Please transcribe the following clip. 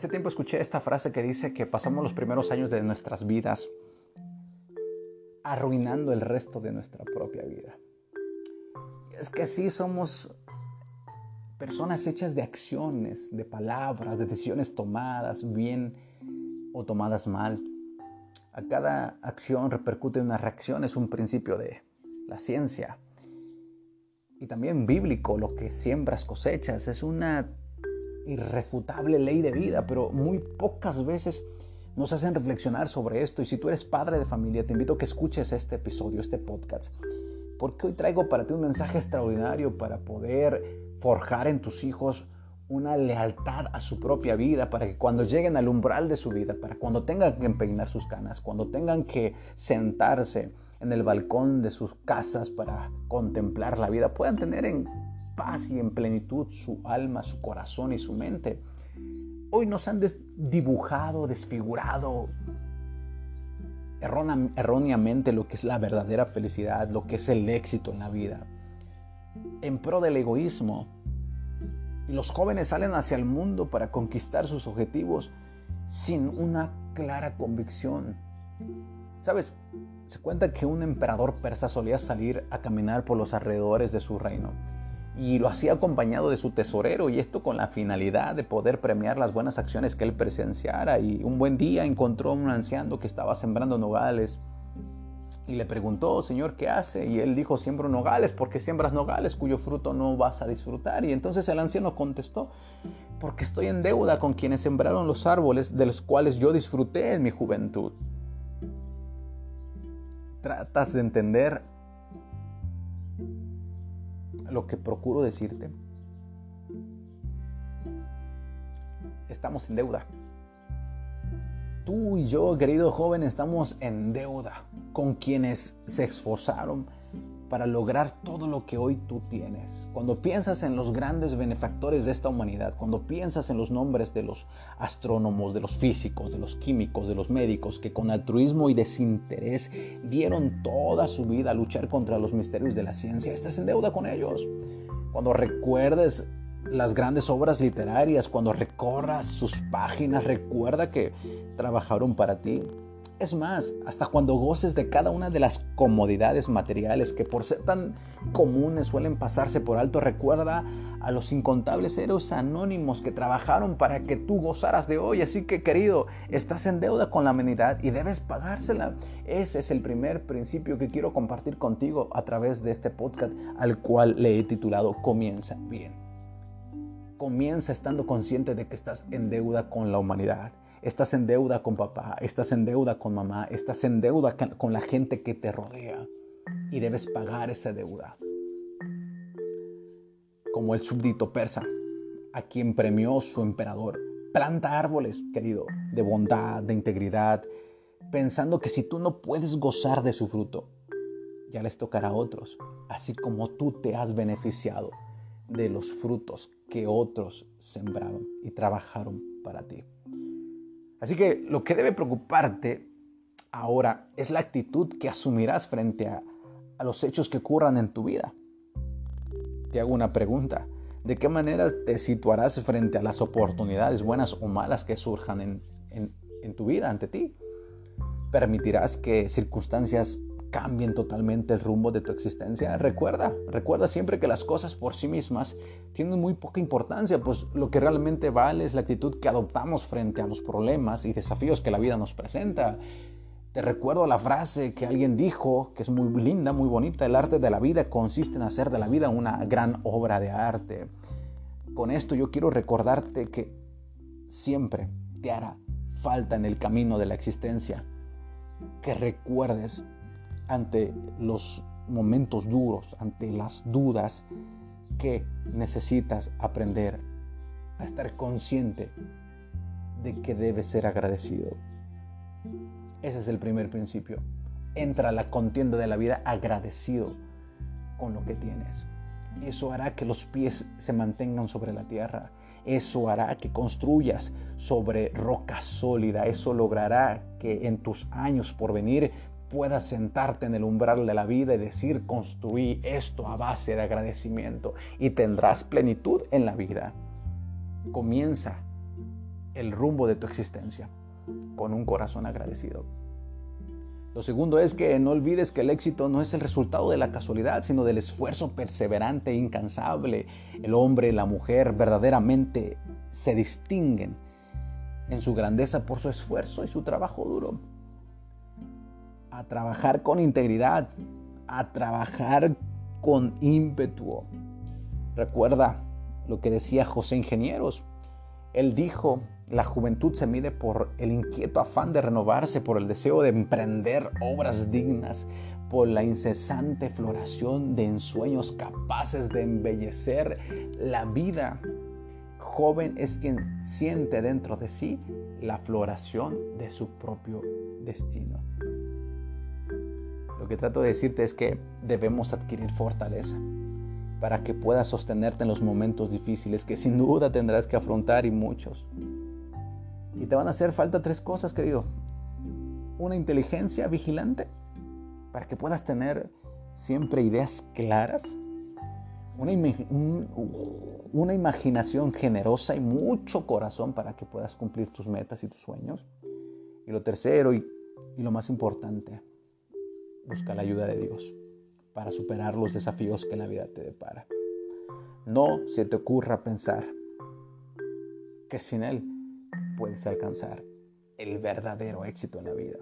Hace tiempo escuché esta frase que dice que pasamos los primeros años de nuestras vidas arruinando el resto de nuestra propia vida. Es que sí somos personas hechas de acciones, de palabras, de decisiones tomadas bien o tomadas mal. A cada acción repercute una reacción, es un principio de la ciencia. Y también bíblico, lo que siembras cosechas, es una irrefutable ley de vida, pero muy pocas veces nos hacen reflexionar sobre esto. Y si tú eres padre de familia, te invito a que escuches este episodio, este podcast, porque hoy traigo para ti un mensaje extraordinario para poder forjar en tus hijos una lealtad a su propia vida para que cuando lleguen al umbral de su vida, para cuando tengan que empeinar sus canas, cuando tengan que sentarse en el balcón de sus casas para contemplar la vida, puedan tener en paz y en plenitud su alma, su corazón y su mente. Hoy nos han dibujado, desfigurado erróneamente lo que es la verdadera felicidad, lo que es el éxito en la vida, en pro del egoísmo. Y los jóvenes salen hacia el mundo para conquistar sus objetivos sin una clara convicción. ¿Sabes? Se cuenta que un emperador persa solía salir a caminar por los alrededores de su reino y lo hacía acompañado de su tesorero y esto con la finalidad de poder premiar las buenas acciones que él presenciara y un buen día encontró a un anciano que estaba sembrando nogales y le preguntó, Señor, ¿qué hace? Y él dijo, siembro nogales, porque siembras nogales cuyo fruto no vas a disfrutar. Y entonces el anciano contestó, porque estoy en deuda con quienes sembraron los árboles de los cuales yo disfruté en mi juventud. ¿Tratas de entender lo que procuro decirte, estamos en deuda. Tú y yo, querido joven, estamos en deuda con quienes se esforzaron para lograr todo lo que hoy tú tienes. Cuando piensas en los grandes benefactores de esta humanidad, cuando piensas en los nombres de los astrónomos, de los físicos, de los químicos, de los médicos, que con altruismo y desinterés dieron toda su vida a luchar contra los misterios de la ciencia, estás en deuda con ellos. Cuando recuerdes las grandes obras literarias, cuando recorras sus páginas, recuerda que trabajaron para ti, es más, hasta cuando goces de cada una de las comodidades materiales que por ser tan comunes suelen pasarse por alto, recuerda a los incontables héroes anónimos que trabajaron para que tú gozaras de hoy. Así que querido, estás en deuda con la humanidad y debes pagársela. Ese es el primer principio que quiero compartir contigo a través de este podcast al cual le he titulado Comienza bien. Comienza estando consciente de que estás en deuda con la humanidad Estás en deuda con papá, estás en deuda con mamá, estás en deuda con la gente que te rodea y debes pagar esa deuda. Como el súbdito persa, a quien premió su emperador. Planta árboles, querido, de bondad, de integridad, pensando que si tú no puedes gozar de su fruto, ya les tocará a otros, así como tú te has beneficiado de los frutos que otros sembraron y trabajaron para ti. Así que lo que debe preocuparte ahora es la actitud que asumirás frente a, los hechos que ocurran en tu vida. Te hago una pregunta. ¿De qué manera te situarás frente a las oportunidades buenas o malas que surjan en, tu vida ante ti? ¿Permitirás que circunstancias cambien totalmente el rumbo de tu existencia. Recuerda, recuerda siempre que las cosas por sí mismas tienen muy poca importancia, pues lo que realmente vale es la actitud que adoptamos frente a los problemas y desafíos que la vida nos presenta. Te recuerdo la frase que alguien dijo, que es muy linda, muy bonita, el arte de la vida consiste en hacer de la vida una gran obra de arte. Con esto yo quiero recordarte que siempre te hará falta en el camino de la existencia que recuerdes ante los momentos duros, ante las dudas, que necesitas aprender a estar consciente de que debes ser agradecido. Ese es el primer principio. Entra a la contienda de la vida agradecido con lo que tienes. Eso hará que los pies se mantengan sobre la tierra. Eso hará que construyas sobre roca sólida. Eso logrará que en tus años por venir puedas sentarte en el umbral de la vida y decir, construí esto a base de agradecimiento y tendrás plenitud en la vida. Comienza el rumbo de tu existencia con un corazón agradecido. Lo segundo es que no olvides que el éxito no es el resultado de la casualidad, sino del esfuerzo perseverante e incansable. El hombre y la mujer verdaderamente se distinguen en su grandeza por su esfuerzo y su trabajo duro. Trabajar con integridad, a trabajar con ímpetu. Recuerda lo que decía José Ingenieros. Él dijo, la juventud se mide por el inquieto afán de renovarse, por el deseo de emprender obras dignas, por la incesante floración de ensueños capaces de embellecer la vida. Joven es quien siente dentro de sí la floración de su propio destino. Que trato de decirte es que debemos adquirir fortaleza para que puedas sostenerte en los momentos difíciles que sin duda tendrás que afrontar y muchos. Y te van a hacer falta tres cosas, querido. Una inteligencia vigilante para que puedas tener siempre ideas claras. Una, una, imaginación generosa y mucho corazón para que puedas cumplir tus metas y tus sueños. Y lo tercero y, y lo más importante, busca la ayuda de Dios para superar los desafíos que la vida te depara. No se te ocurra pensar que sin Él puedes alcanzar el verdadero éxito en la vida.